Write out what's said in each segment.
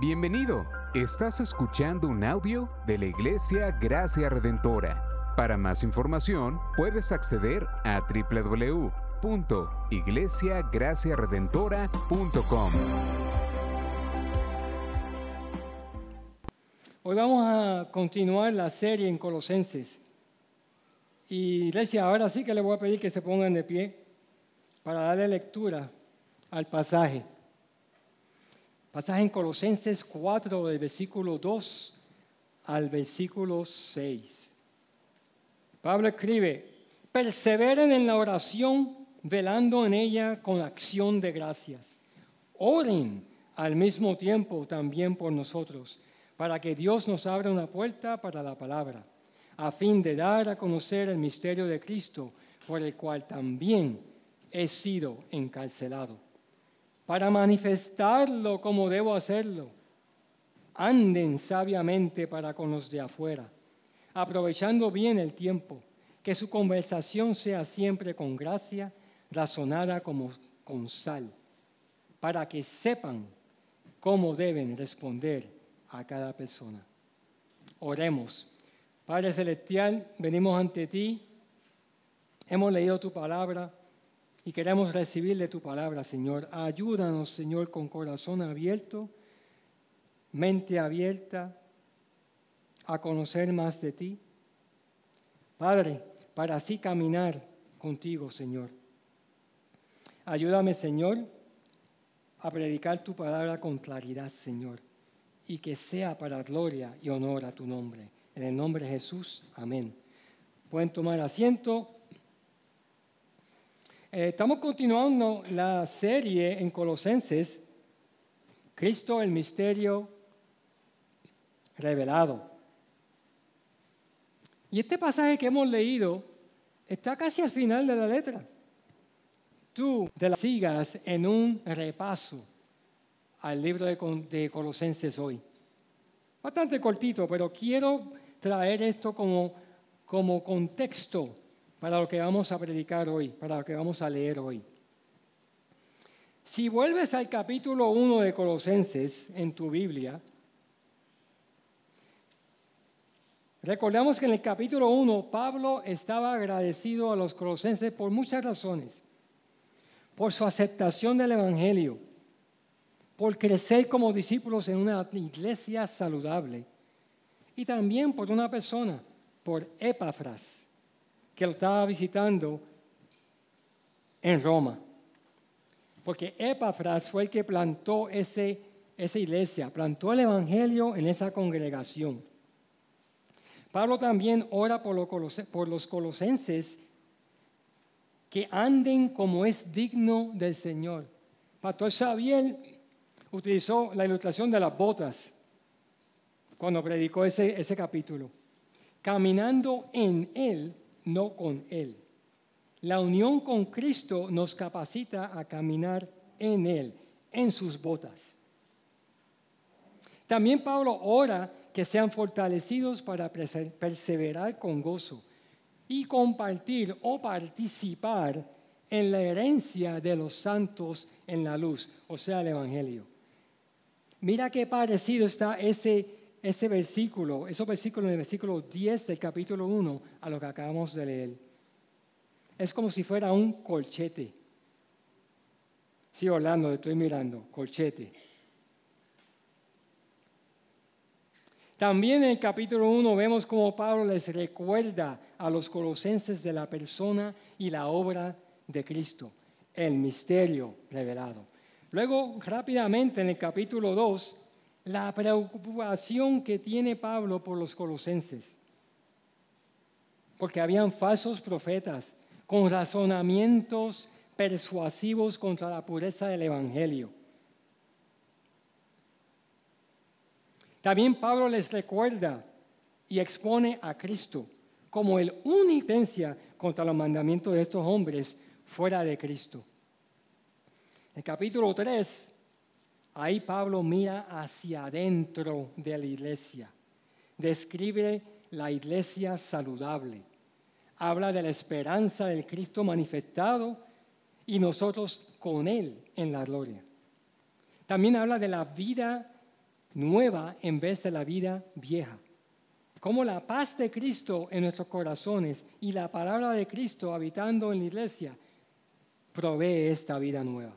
Bienvenido. Estás escuchando un audio de la Iglesia Gracia Redentora. Para más información, puedes acceder a www.iglesiagraciaredentora.com. Hoy vamos a continuar la serie en Colosenses. Y iglesia, ahora sí que le voy a pedir que se pongan de pie para darle lectura al pasaje. Pasaje en Colosenses 4, del versículo 2 al versículo 6. Pablo escribe, perseveren en la oración, velando en ella con acción de gracias. Oren al mismo tiempo también por nosotros, para que Dios nos abra una puerta para la palabra, a fin de dar a conocer el misterio de Cristo, por el cual también he sido encarcelado para manifestarlo como debo hacerlo. Anden sabiamente para con los de afuera, aprovechando bien el tiempo, que su conversación sea siempre con gracia, razonada como con sal, para que sepan cómo deben responder a cada persona. Oremos. Padre Celestial, venimos ante ti, hemos leído tu palabra y queremos recibir de tu palabra, Señor. Ayúdanos, Señor, con corazón abierto, mente abierta, a conocer más de ti. Padre, para así caminar contigo, Señor. Ayúdame, Señor, a predicar tu palabra con claridad, Señor, y que sea para gloria y honor a tu nombre. En el nombre de Jesús, amén. Pueden tomar asiento. Eh, estamos continuando la serie en Colosenses, Cristo el misterio revelado. Y este pasaje que hemos leído está casi al final de la letra. Tú te la sigas en un repaso al libro de, Colosenses hoy. Bastante cortito, pero quiero traer esto como, como contexto para lo que vamos a predicar hoy, para lo que vamos a leer hoy. Si vuelves al capítulo 1 de Colosenses en tu Biblia, recordamos que en el capítulo 1 Pablo estaba agradecido a los colosenses por muchas razones. Por su aceptación del Evangelio, por crecer como discípulos en una iglesia saludable y también por una persona, por Epafras que lo estaba visitando en Roma. Porque Epafras fue el que plantó ese, esa iglesia, plantó el Evangelio en esa congregación. Pablo también ora por los, por los colosenses que anden como es digno del Señor. Pastor Xavier utilizó la ilustración de las botas cuando predicó ese, ese capítulo. Caminando en Él no con Él. La unión con Cristo nos capacita a caminar en Él, en sus botas. También Pablo ora que sean fortalecidos para perseverar con gozo y compartir o participar en la herencia de los santos en la luz, o sea, el Evangelio. Mira qué parecido está ese ese versículo, esos versículos en el versículo 10 del capítulo 1 a lo que acabamos de leer. Es como si fuera un colchete. Sí, Orlando, estoy mirando, colchete. También en el capítulo 1 vemos cómo Pablo les recuerda a los colosenses de la persona y la obra de Cristo, el misterio revelado. Luego, rápidamente en el capítulo 2, la preocupación que tiene Pablo por los colosenses. Porque habían falsos profetas con razonamientos persuasivos contra la pureza del Evangelio. También Pablo les recuerda y expone a Cristo como el única contra los mandamientos de estos hombres fuera de Cristo. En capítulo 3 Ahí Pablo mira hacia adentro de la iglesia. Describe la iglesia saludable. Habla de la esperanza del Cristo manifestado y nosotros con Él en la gloria. También habla de la vida nueva en vez de la vida vieja. Como la paz de Cristo en nuestros corazones y la palabra de Cristo habitando en la iglesia provee esta vida nueva.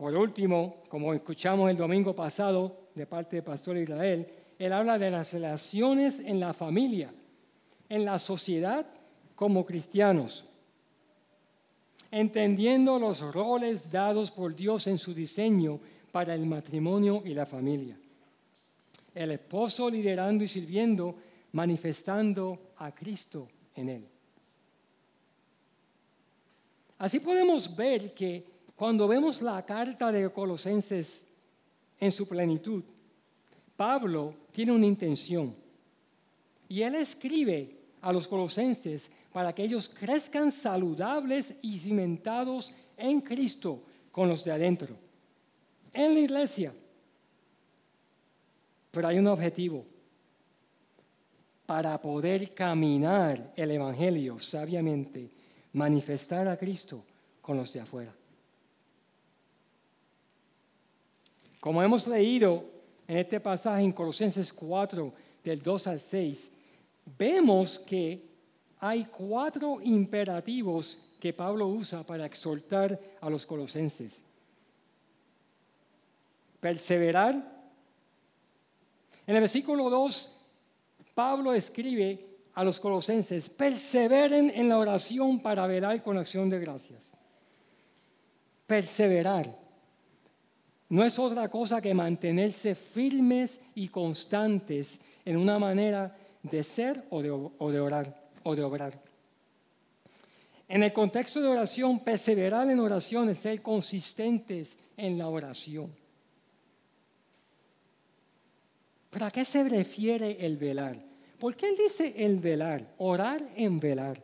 Por último, como escuchamos el domingo pasado de parte del pastor Israel, él habla de las relaciones en la familia, en la sociedad como cristianos, entendiendo los roles dados por Dios en su diseño para el matrimonio y la familia. El esposo liderando y sirviendo, manifestando a Cristo en él. Así podemos ver que cuando vemos la carta de Colosenses en su plenitud, Pablo tiene una intención. Y él escribe a los colosenses para que ellos crezcan saludables y cimentados en Cristo con los de adentro, en la iglesia. Pero hay un objetivo, para poder caminar el Evangelio sabiamente manifestar a Cristo con los de afuera. Como hemos leído en este pasaje en Colosenses 4, del 2 al 6, vemos que hay cuatro imperativos que Pablo usa para exhortar a los colosenses. Perseverar. En el versículo 2, Pablo escribe a los colosenses, perseveren en la oración para velar con acción de gracias. Perseverar no es otra cosa que mantenerse firmes y constantes en una manera de ser o de, orar o de obrar. En el contexto de oración, perseverar en oración es ser consistentes en la oración. ¿Para qué se refiere el velar? ¿Por qué él dice el velar? Orar en velar.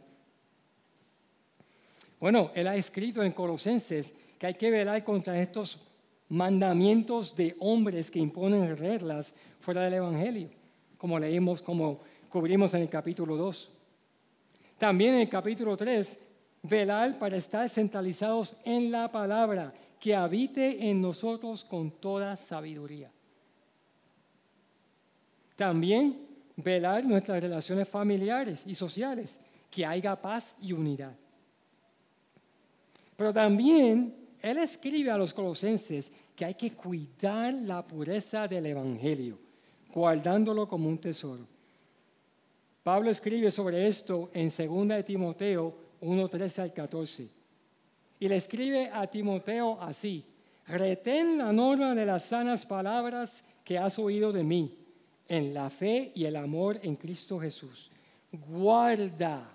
Bueno, él ha escrito en Colosenses que hay que velar contra estos mandamientos de hombres que imponen reglas fuera del Evangelio, como leímos, como cubrimos en el capítulo 2. También en el capítulo 3, velar para estar centralizados en la palabra, que habite en nosotros con toda sabiduría. También velar nuestras relaciones familiares y sociales, que haya paz y unidad. Pero también él escribe a los colosenses que hay que cuidar la pureza del Evangelio, guardándolo como un tesoro. Pablo escribe sobre esto en 2 de Timoteo 1, 13 al 14. Y le escribe a Timoteo así, retén la norma de las sanas palabras que has oído de mí en la fe y el amor en Cristo Jesús. Guarda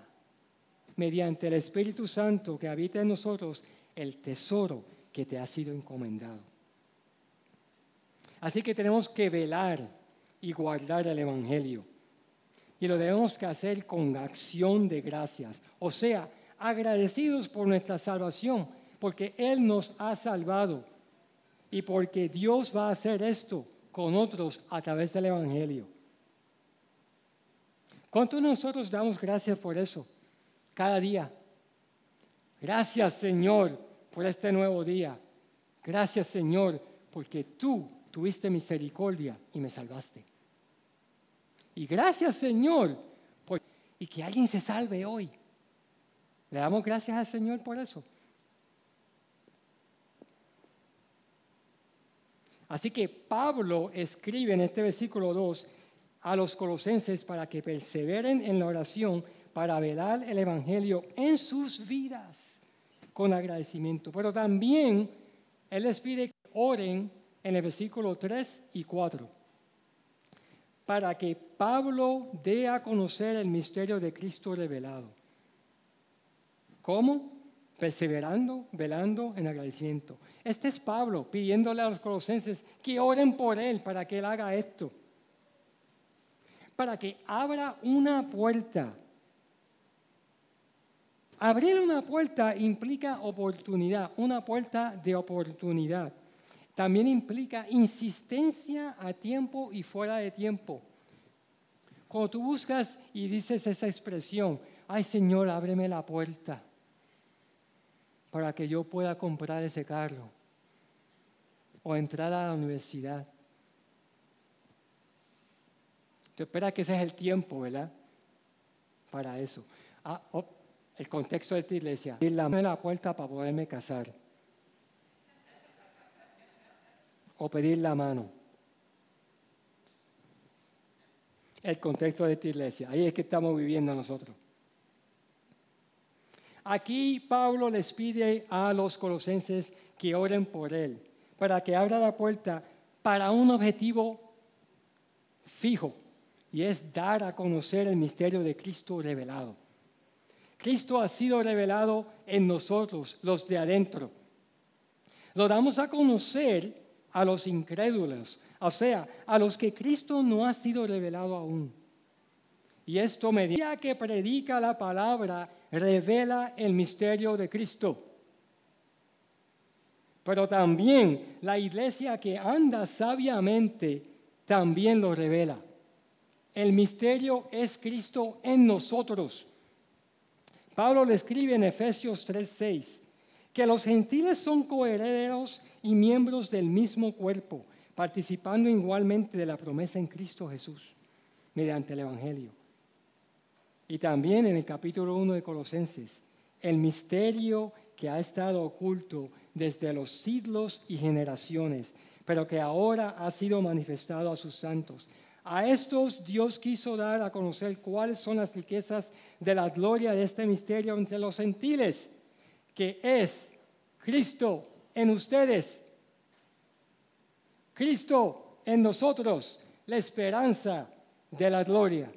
mediante el Espíritu Santo que habita en nosotros el tesoro que te ha sido encomendado. Así que tenemos que velar y guardar el Evangelio. Y lo debemos que hacer con acción de gracias. O sea, agradecidos por nuestra salvación, porque Él nos ha salvado y porque Dios va a hacer esto con otros a través del Evangelio. ¿Cuántos nosotros damos gracias por eso? Cada día. Gracias Señor por este nuevo día. Gracias Señor porque tú tuviste misericordia y me salvaste. Y gracias Señor por, y que alguien se salve hoy. Le damos gracias al Señor por eso. Así que Pablo escribe en este versículo 2 a los colosenses para que perseveren en la oración para velar el Evangelio en sus vidas con agradecimiento. Pero también Él les pide que oren en el versículo 3 y 4 para que Pablo dé a conocer el misterio de Cristo revelado. ¿Cómo? perseverando, velando en agradecimiento. Este es Pablo pidiéndole a los colosenses que oren por él para que él haga esto. Para que abra una puerta. Abrir una puerta implica oportunidad, una puerta de oportunidad. También implica insistencia a tiempo y fuera de tiempo. Cuando tú buscas y dices esa expresión, ay Señor, ábreme la puerta para que yo pueda comprar ese carro. o entrar a la universidad. Tú esperas que ese es el tiempo, ¿verdad? Para eso. Ah, oh, el contexto de esta iglesia. Y la, la puerta para poderme casar. O pedir la mano. El contexto de esta iglesia. Ahí es que estamos viviendo nosotros. Aquí Pablo les pide a los colosenses que oren por él, para que abra la puerta para un objetivo fijo, y es dar a conocer el misterio de Cristo revelado. Cristo ha sido revelado en nosotros, los de adentro. Lo damos a conocer a los incrédulos, o sea, a los que Cristo no ha sido revelado aún. Y esto medida que predica la palabra revela el misterio de Cristo. Pero también la iglesia que anda sabiamente también lo revela. El misterio es Cristo en nosotros. Pablo le escribe en Efesios 3:6 que los gentiles son coherederos y miembros del mismo cuerpo, participando igualmente de la promesa en Cristo Jesús, mediante el Evangelio. Y también en el capítulo 1 de Colosenses, el misterio que ha estado oculto desde los siglos y generaciones, pero que ahora ha sido manifestado a sus santos. A estos Dios quiso dar a conocer cuáles son las riquezas de la gloria de este misterio entre los gentiles, que es Cristo en ustedes, Cristo en nosotros, la esperanza de la gloria.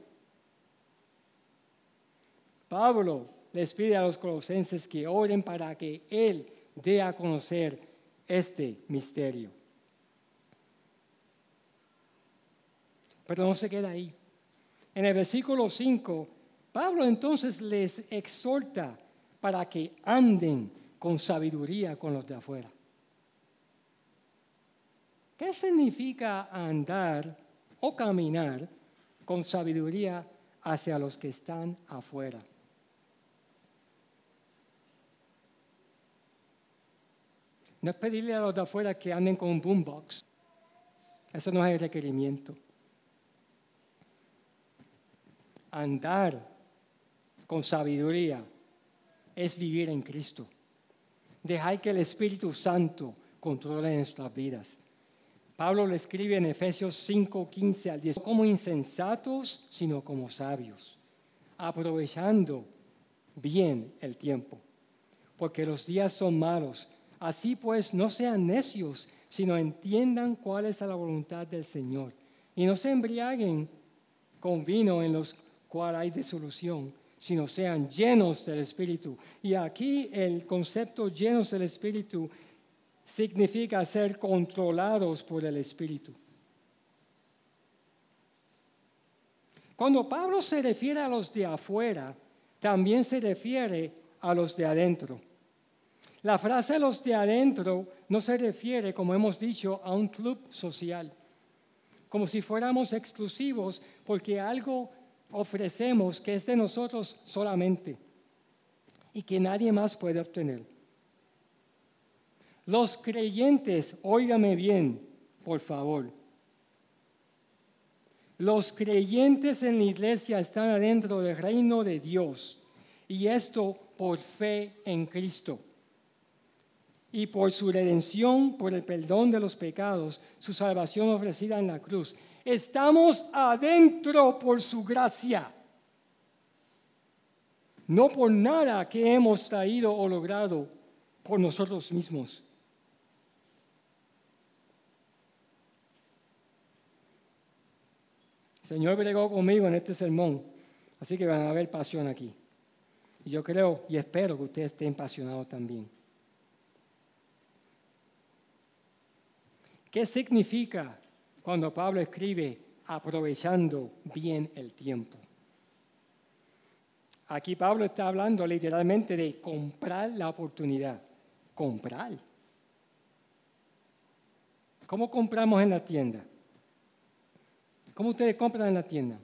Pablo les pide a los colosenses que oren para que Él dé a conocer este misterio. Pero no se queda ahí. En el versículo 5, Pablo entonces les exhorta para que anden con sabiduría con los de afuera. ¿Qué significa andar o caminar con sabiduría hacia los que están afuera? No es pedirle a los de afuera que anden con un boombox. Eso no es el requerimiento. Andar con sabiduría es vivir en Cristo. Dejar que el Espíritu Santo controle nuestras vidas. Pablo le escribe en Efesios 5, 15 al 10, como insensatos, sino como sabios, aprovechando bien el tiempo, porque los días son malos. Así pues, no sean necios, sino entiendan cuál es la voluntad del Señor. Y no se embriaguen con vino en los cuales hay disolución, sino sean llenos del Espíritu. Y aquí el concepto llenos del Espíritu significa ser controlados por el Espíritu. Cuando Pablo se refiere a los de afuera, también se refiere a los de adentro. La frase los de adentro no se refiere, como hemos dicho, a un club social, como si fuéramos exclusivos porque algo ofrecemos que es de nosotros solamente y que nadie más puede obtener. Los creyentes, óigame bien, por favor. Los creyentes en la iglesia están adentro del reino de Dios y esto por fe en Cristo y por su redención, por el perdón de los pecados, su salvación ofrecida en la cruz. Estamos adentro por su gracia, no por nada que hemos traído o logrado por nosotros mismos. El Señor bregó conmigo en este sermón, así que van a haber pasión aquí. Y yo creo y espero que ustedes estén apasionados también. ¿Qué significa cuando Pablo escribe aprovechando bien el tiempo? Aquí Pablo está hablando literalmente de comprar la oportunidad. Comprar. ¿Cómo compramos en la tienda? ¿Cómo ustedes compran en la tienda?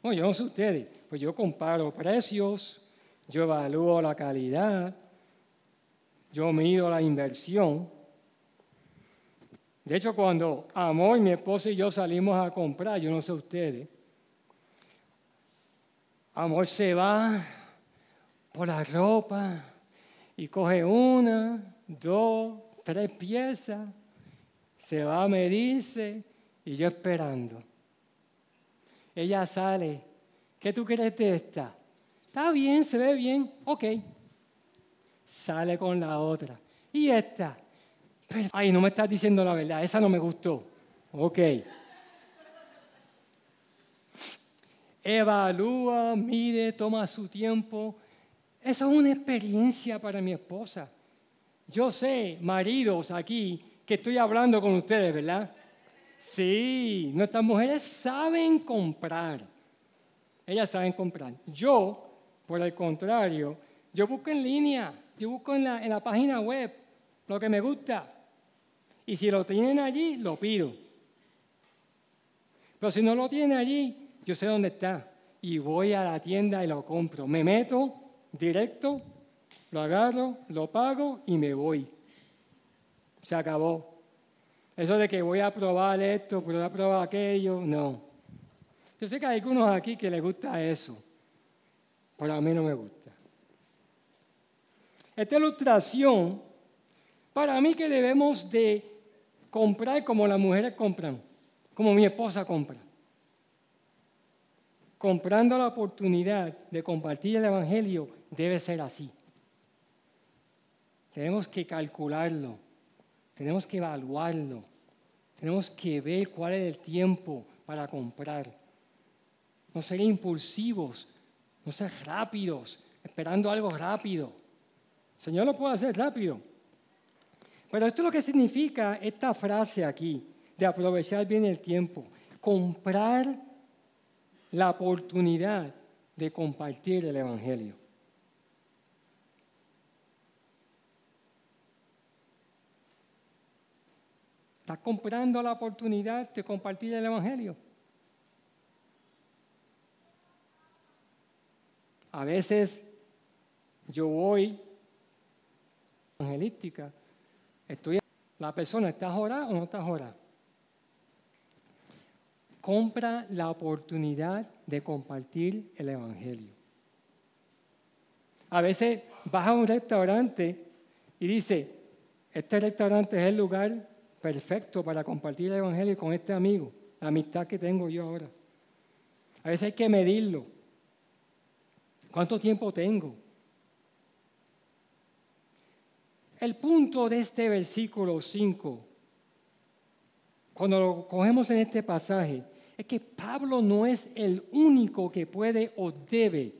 Bueno, yo no sé ustedes, pues yo comparo precios, yo evalúo la calidad, yo mido la inversión De hecho, cuando Amor, mi esposa y yo salimos a comprar, yo no sé ustedes, Amor se va por la ropa y coge una, dos, tres piezas, se va a medirse y yo esperando. Ella sale, ¿qué tú crees de esta? Está bien, se ve bien, ok. Sale con la otra. ¿Y esta? Ay, no me estás diciendo la verdad, esa no me gustó. Ok. Evalúa, mide, toma su tiempo. Eso es una experiencia para mi esposa. Yo sé, maridos aquí, que estoy hablando con ustedes, ¿verdad? Sí, nuestras mujeres saben comprar. Ellas saben comprar. Yo, por el contrario, yo busco en línea, yo busco en la, en la página web lo que me gusta. Y si lo tienen allí, lo pido. Pero si no lo tienen allí, yo sé dónde está. Y voy a la tienda y lo compro. Me meto directo, lo agarro, lo pago y me voy. Se acabó. Eso de que voy a probar esto, voy a probar aquello, no. Yo sé que hay algunos aquí que les gusta eso, pero a mí no me gusta. Esta ilustración, para mí que debemos de comprar como las mujeres compran, como mi esposa compra. Comprando la oportunidad de compartir el Evangelio debe ser así. Tenemos que calcularlo tenemos que evaluarlo. Tenemos que ver cuál es el tiempo para comprar. No ser impulsivos, no ser rápidos, esperando algo rápido. El Señor lo puede hacer rápido. Pero esto es lo que significa esta frase aquí, de aprovechar bien el tiempo. Comprar la oportunidad de compartir el Evangelio. ¿Estás comprando la oportunidad de compartir el Evangelio? A veces yo voy evangelística, estoy, la persona está jorada o no está jorada. Compra la oportunidad de compartir el Evangelio. A veces vas a un restaurante y dice, este restaurante es el lugar perfecto para compartir el Evangelio con este amigo, la amistad que tengo yo ahora. A veces hay que medirlo. ¿Cuánto tiempo tengo? El punto de este versículo 5, cuando lo cogemos en este pasaje, es que Pablo no es el único que puede o debe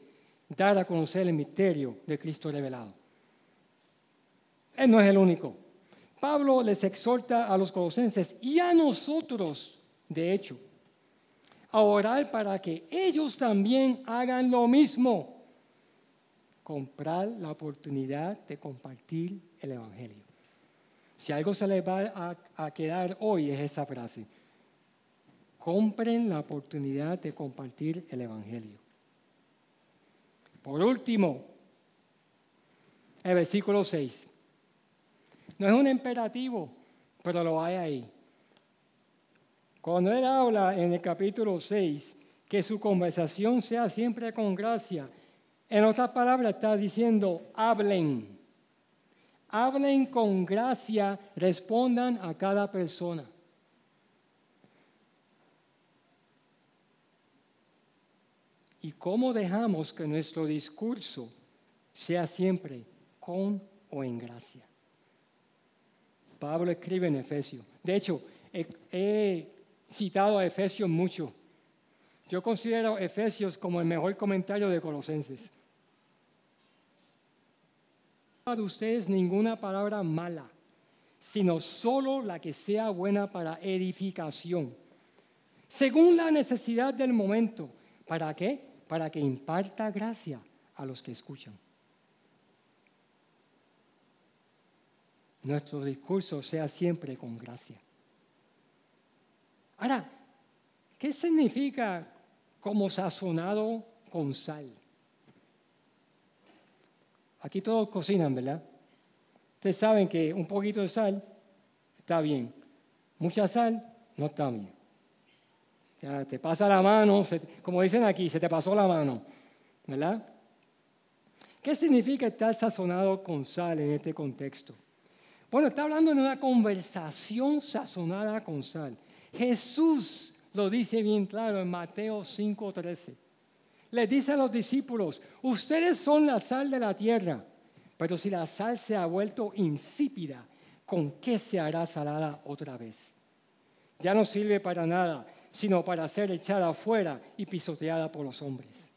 dar a conocer el misterio de Cristo revelado. Él no es el único. Pablo les exhorta a los colosenses y a nosotros, de hecho, a orar para que ellos también hagan lo mismo. Comprar la oportunidad de compartir el Evangelio. Si algo se les va a, quedar hoy es esa frase. Compren la oportunidad de compartir el Evangelio. Por último, el versículo 6. No es un imperativo, pero lo hay ahí. Cuando él habla en el capítulo 6 que su conversación sea siempre con gracia, en otras palabras está diciendo, hablen. Hablen con gracia, respondan a cada persona. ¿Y cómo dejamos que nuestro discurso sea siempre con o en gracia? Pablo escribe en Efesios. De hecho, he, citado a Efesios mucho. Yo considero Efesios como el mejor comentario de Colosenses. De ustedes ninguna palabra mala, sino solo la que sea buena para edificación, según la necesidad del momento. ¿Para qué? Para que imparta gracia a los que escuchan. nuestro discurso sea siempre con gracia. Ahora, ¿qué significa como sazonado con sal? Aquí todos cocinan, ¿verdad? Ustedes saben que un poquito de sal está bien. Mucha sal no está bien. Ya te pasa la mano, como dicen aquí, se te pasó la mano, ¿verdad? ¿Qué significa estar sazonado con sal en este contexto? Bueno, está hablando de una conversación sazonada con sal. Jesús lo dice bien claro en Mateo 5:13. Le dice a los discípulos, ustedes son la sal de la tierra, pero si la sal se ha vuelto insípida, ¿con qué se hará salada otra vez? Ya no sirve para nada, sino para ser echada afuera y pisoteada por los hombres.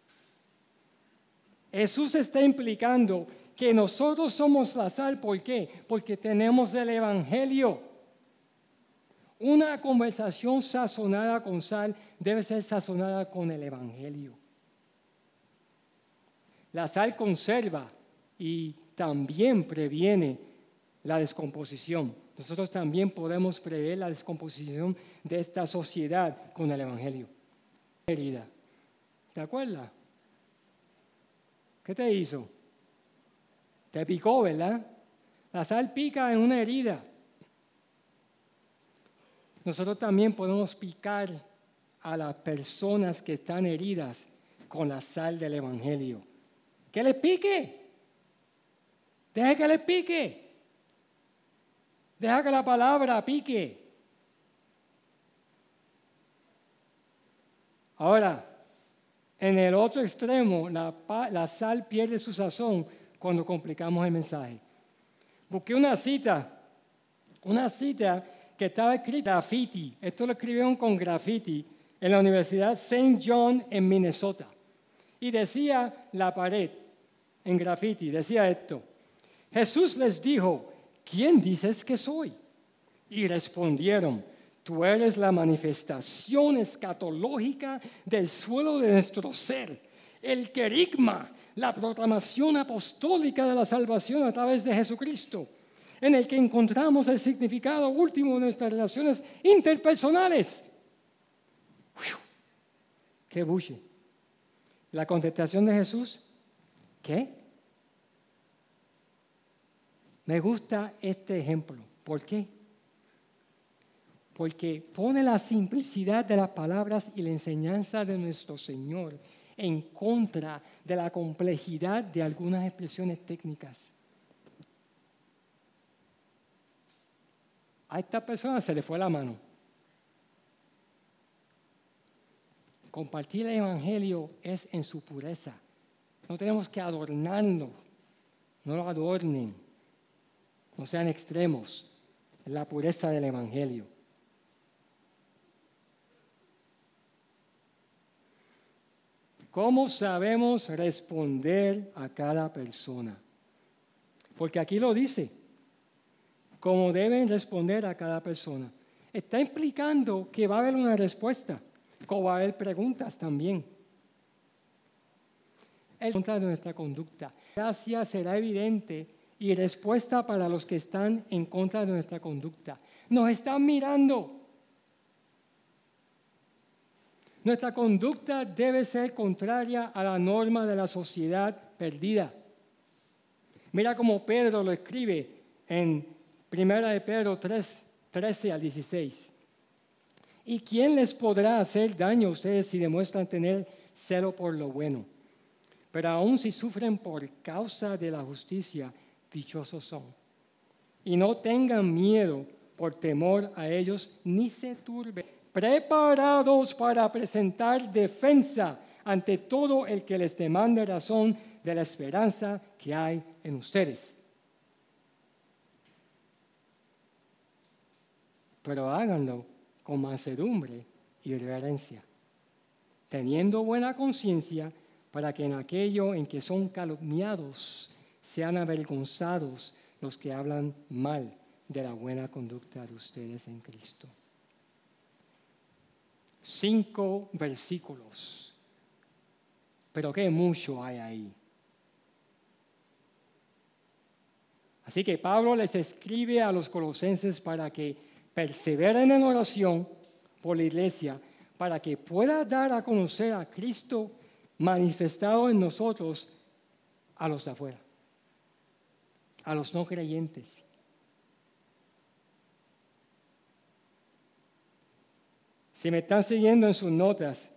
Jesús está implicando que nosotros somos la sal, ¿por qué? Porque tenemos el Evangelio. Una conversación sazonada con sal debe ser sazonada con el Evangelio. La sal conserva y también previene la descomposición. Nosotros también podemos prever la descomposición de esta sociedad con el Evangelio. Herida. ¿Te acuerdas? ¿Qué te hizo? Te picó, ¿verdad? La sal pica en una herida. Nosotros también podemos picar a las personas que están heridas con la sal del Evangelio. Que le pique. Deje que le pique. Deja que la palabra pique. Ahora, en el otro extremo, la, la, sal pierde su sazón cuando complicamos el mensaje. Busqué una cita, una cita que estaba escrita graffiti. Esto lo escribieron con graffiti en la Universidad St. John en Minnesota. Y decía la pared en graffiti, decía esto. Jesús les dijo, ¿quién dices que soy? Y respondieron, tú eres la manifestación escatológica del suelo de nuestro ser, el querigma, la proclamación apostólica de la salvación a través de Jesucristo, en el que encontramos el significado último de nuestras relaciones interpersonales. ¡Qué buche! La contestación de Jesús, ¿qué? Me gusta este ejemplo. ¿Por qué? Porque pone la simplicidad de las palabras y la enseñanza de nuestro Señor en contra de la complejidad de algunas expresiones técnicas. A esta persona se le fue la mano. Compartir el Evangelio es en su pureza. No tenemos que adornarlo. No lo adornen no sean extremos, la pureza del Evangelio. ¿Cómo sabemos responder a cada persona? Porque aquí lo dice, cómo deben responder a cada persona. Está implicando que va a haber una respuesta, haber preguntas también. Es contra de nuestra conducta. Gracias será evidente y respuesta para los que están en contra de nuestra conducta. Nos están mirando. Nuestra conducta debe ser contraria a la norma de la sociedad perdida. Mira cómo Pedro lo escribe en 1 de Pedro 3, 13 al 16. ¿Y quién les podrá hacer daño a ustedes si demuestran tener celo por lo bueno? Pero aún si sufren por causa de la justicia, dichosos son. Y no tengan miedo por temor a ellos, ni se turben. Preparados para presentar defensa ante todo el que les demande razón de la esperanza que hay en ustedes. Pero háganlo con mansedumbre y reverencia, teniendo buena conciencia para que en aquello en que son calumniados sean avergonzados los que hablan mal de la buena conducta de ustedes en Cristo. Cinco versículos, pero qué mucho hay ahí. Así que Pablo les escribe a los colosenses para que perseveren en oración por la iglesia, para que pueda dar a conocer a Cristo manifestado en nosotros a los de afuera a los no creyentes. Si me están siguiendo en sus notas,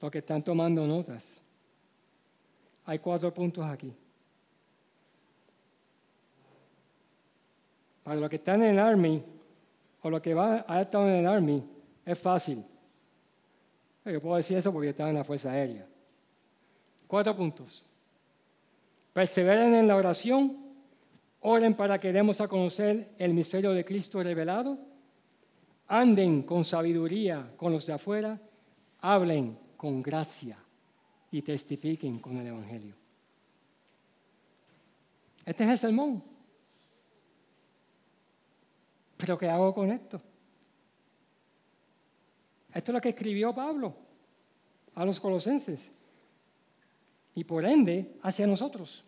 los que están tomando notas, hay cuatro puntos aquí. Para los que están en el Army o los que van a estar en el Army, es fácil. Yo puedo decir eso porque estaba en la Fuerza Aérea. Cuatro puntos. Perseveren en la oración, oren para que demos a conocer el misterio de Cristo revelado, anden con sabiduría con los de afuera, hablen con gracia y testifiquen con el Evangelio. Este es el sermón. Pero ¿qué hago con esto? Esto es lo que escribió Pablo a los colosenses y por ende hacia nosotros.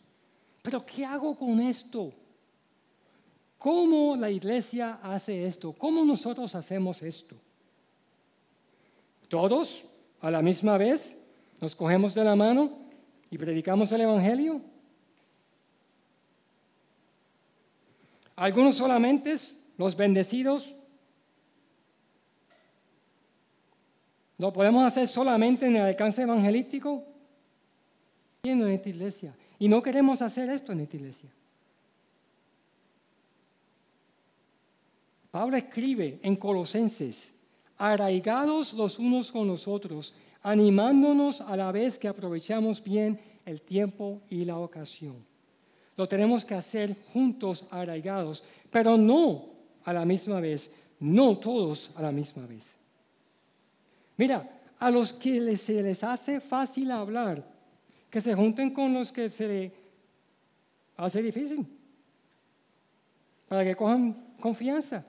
Pero ¿qué hago con esto? ¿Cómo la iglesia hace esto? ¿Cómo nosotros hacemos esto? ¿Todos a la misma vez nos cogemos de la mano y predicamos el Evangelio? Algunos solamente, los bendecidos, ¿Lo podemos hacer solamente en el alcance evangelístico? En esta iglesia. Y no queremos hacer esto en esta iglesia. Pablo escribe en Colosenses, arraigados los unos con los otros, animándonos a la vez que aprovechamos bien el tiempo y la ocasión. Lo tenemos que hacer juntos, arraigados, pero no a la misma vez, no todos a la misma vez. Mira, a los que se les hace fácil hablar, que se junten con los que se les hace difícil, para que cojan confianza.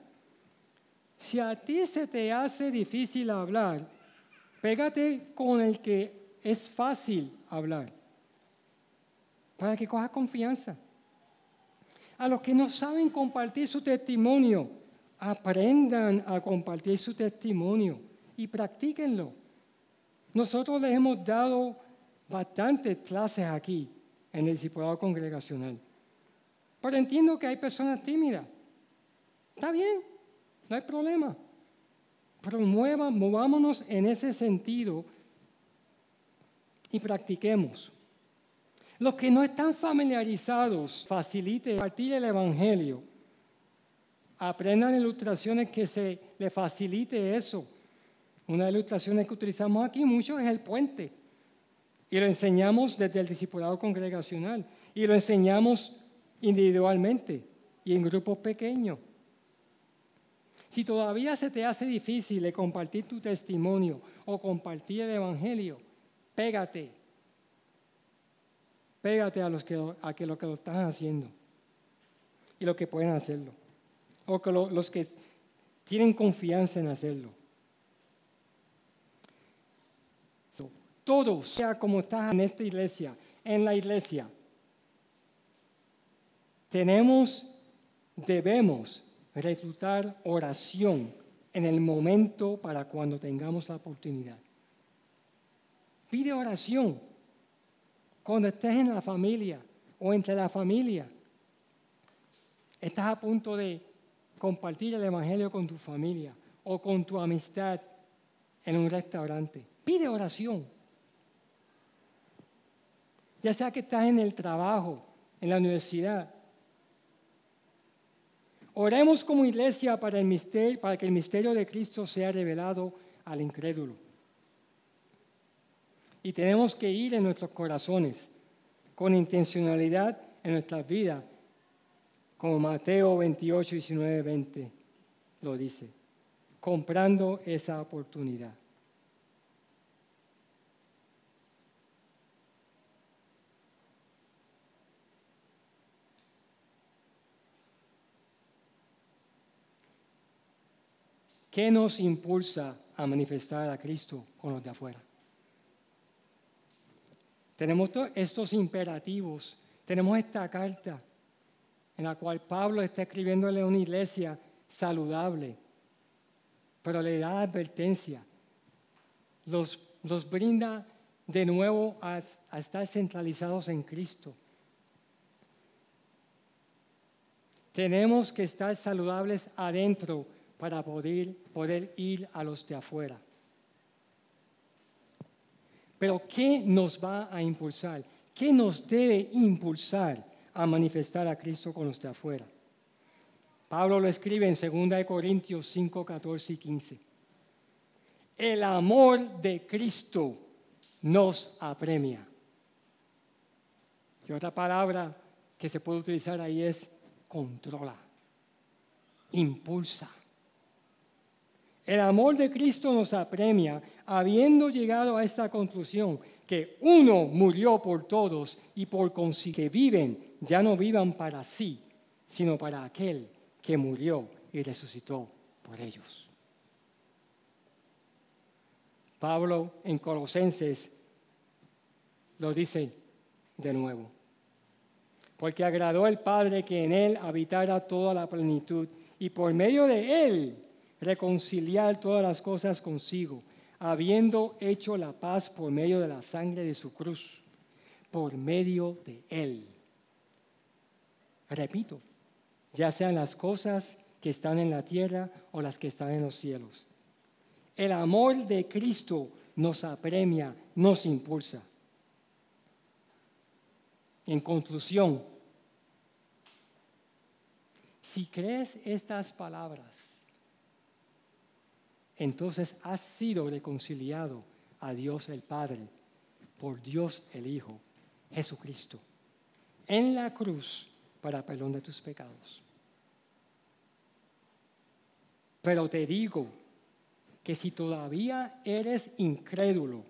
Si a ti se te hace difícil hablar, pégate con el que es fácil hablar, para que cojas confianza. A los que no saben compartir su testimonio, aprendan a compartir su testimonio y practíquenlo. Nosotros les hemos dado bastantes clases aquí en el discipulado congregacional. Pero entiendo que hay personas tímidas. Está bien, no hay problema. Promuevan, movámonos en ese sentido y practiquemos. Los que no están familiarizados, facilite partir el Evangelio. Aprendan ilustraciones que se les facilite eso. Una de las ilustraciones que utilizamos aquí mucho es el puente. Y lo enseñamos desde el discipulado congregacional. Y lo enseñamos individualmente y en grupos pequeños. Si todavía se te hace difícil compartir tu testimonio o compartir el Evangelio, pégate. Pégate a los que, a que lo que lo están haciendo y los que pueden hacerlo. O que los que tienen confianza en hacerlo. todos, sea como estás en esta iglesia, en la iglesia, tenemos, debemos reclutar oración en el momento para cuando tengamos la oportunidad. Pide oración cuando estés en la familia o entre la familia. Estás a punto de compartir el Evangelio con tu familia o con tu amistad en un restaurante. Pide oración ya sea que estás en el trabajo, en la universidad. Oremos como iglesia para, para que el misterio de Cristo sea revelado al incrédulo. Y tenemos que ir en nuestros corazones con intencionalidad en nuestras vidas, como Mateo 28, 19, 20 lo dice, comprando esa oportunidad. ¿Qué nos impulsa a manifestar a Cristo con los de afuera? Tenemos estos imperativos, tenemos esta carta en la cual Pablo está escribiéndole a una iglesia saludable, pero le da advertencia, los, brinda de nuevo a estar centralizados en Cristo. Tenemos que estar saludables adentro para poder, poder ir a los de afuera. Pero ¿qué nos va a impulsar? ¿Qué nos debe impulsar a manifestar a Cristo con los de afuera? Pablo lo escribe en 2 Corintios 5, 14 y 15. El amor de Cristo nos apremia. Y otra palabra que se puede utilizar ahí es controla, impulsa. El amor de Cristo nos apremia, habiendo llegado a esta conclusión, que uno murió por todos y por que viven, ya no vivan para sí, sino para aquel que murió y resucitó por ellos. Pablo en Colosenses lo dice de nuevo. Porque agradó al Padre que en él habitara toda la plenitud y por medio de él reconciliar todas las cosas consigo, habiendo hecho la paz por medio de la sangre de su cruz, por medio de él. Repito, ya sean las cosas que están en la tierra o las que están en los cielos. El amor de Cristo nos apremia, nos impulsa. En conclusión, si crees estas palabras, entonces has sido reconciliado a Dios el Padre por Dios el Hijo, Jesucristo, en la cruz para perdón de tus pecados. Pero te digo que si todavía eres incrédulo,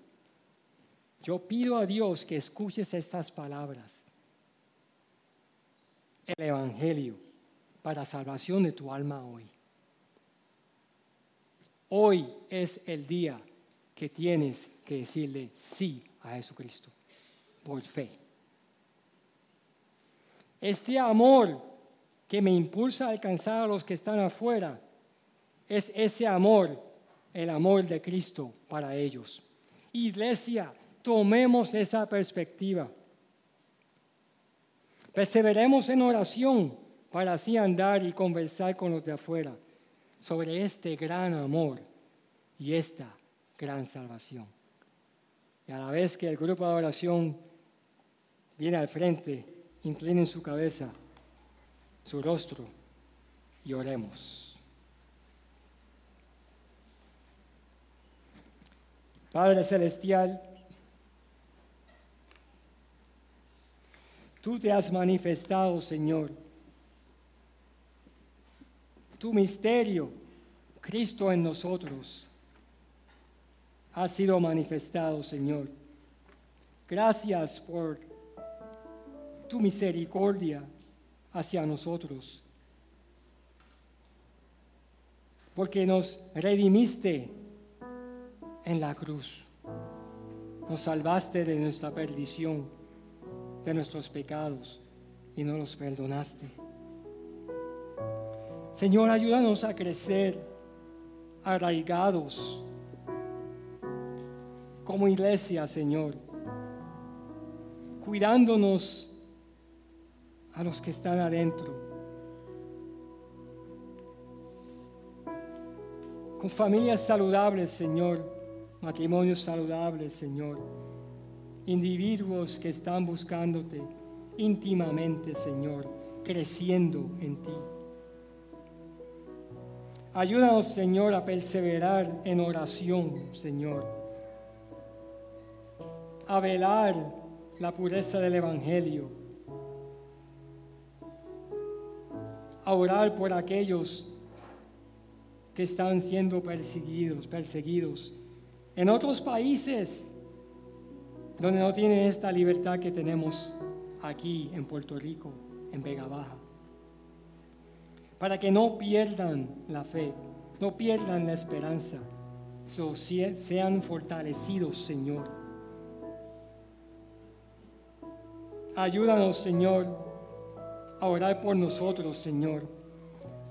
yo pido a Dios que escuches estas palabras. El Evangelio para salvación de tu alma hoy. Hoy es el día que tienes que decirle sí a Jesucristo por fe. Este amor que me impulsa a alcanzar a los que están afuera es ese amor, el amor de Cristo para ellos. Iglesia, tomemos esa perspectiva. Perseveremos en oración para así andar y conversar con los de afuera sobre este gran amor y esta gran salvación. Y a la vez que el grupo de oración viene al frente, inclinen su cabeza, su rostro y oremos. Padre Celestial, tú te has manifestado, Señor, tu misterio, Cristo en nosotros, ha sido manifestado, Señor. Gracias por tu misericordia hacia nosotros, porque nos redimiste en la cruz, nos salvaste de nuestra perdición, de nuestros pecados y nos los perdonaste. Señor, ayúdanos a crecer arraigados como iglesia, Señor, cuidándonos a los que están adentro, con familias saludables, Señor, matrimonios saludables, Señor, individuos que están buscándote íntimamente, Señor, creciendo en ti. Ayúdanos, Señor, a perseverar en oración, Señor. A velar la pureza del Evangelio. A orar por aquellos que están siendo perseguidos, perseguidos en otros países donde no tienen esta libertad que tenemos aquí en Puerto Rico, en Vega Baja para que no pierdan la fe, no pierdan la esperanza, sean fortalecidos, Señor. Ayúdanos, Señor, a orar por nosotros, Señor,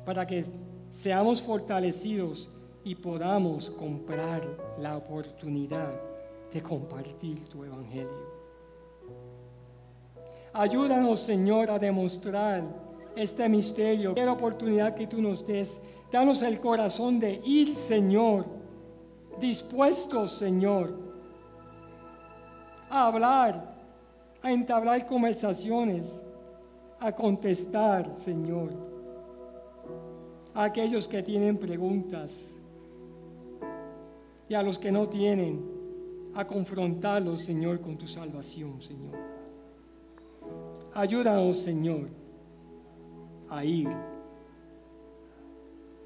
para que seamos fortalecidos y podamos comprar la oportunidad de compartir tu evangelio. Ayúdanos, Señor, a demostrar este misterio, la oportunidad que tú nos des. Danos el corazón de ir, Señor, dispuestos, Señor, a hablar, a entablar conversaciones, a contestar, Señor, a aquellos que tienen preguntas y a los que no tienen, a confrontarlos, Señor, con tu salvación, Señor. Ayúdanos, Señor, a ir.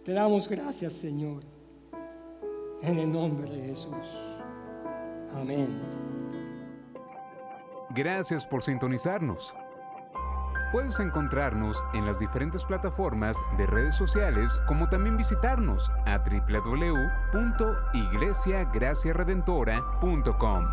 Te damos gracias, Señor, en el nombre de Jesús. Amén. Gracias por sintonizarnos. Puedes encontrarnos en las diferentes plataformas de redes sociales, como también visitarnos a www.iglesiagraciaredentora.com.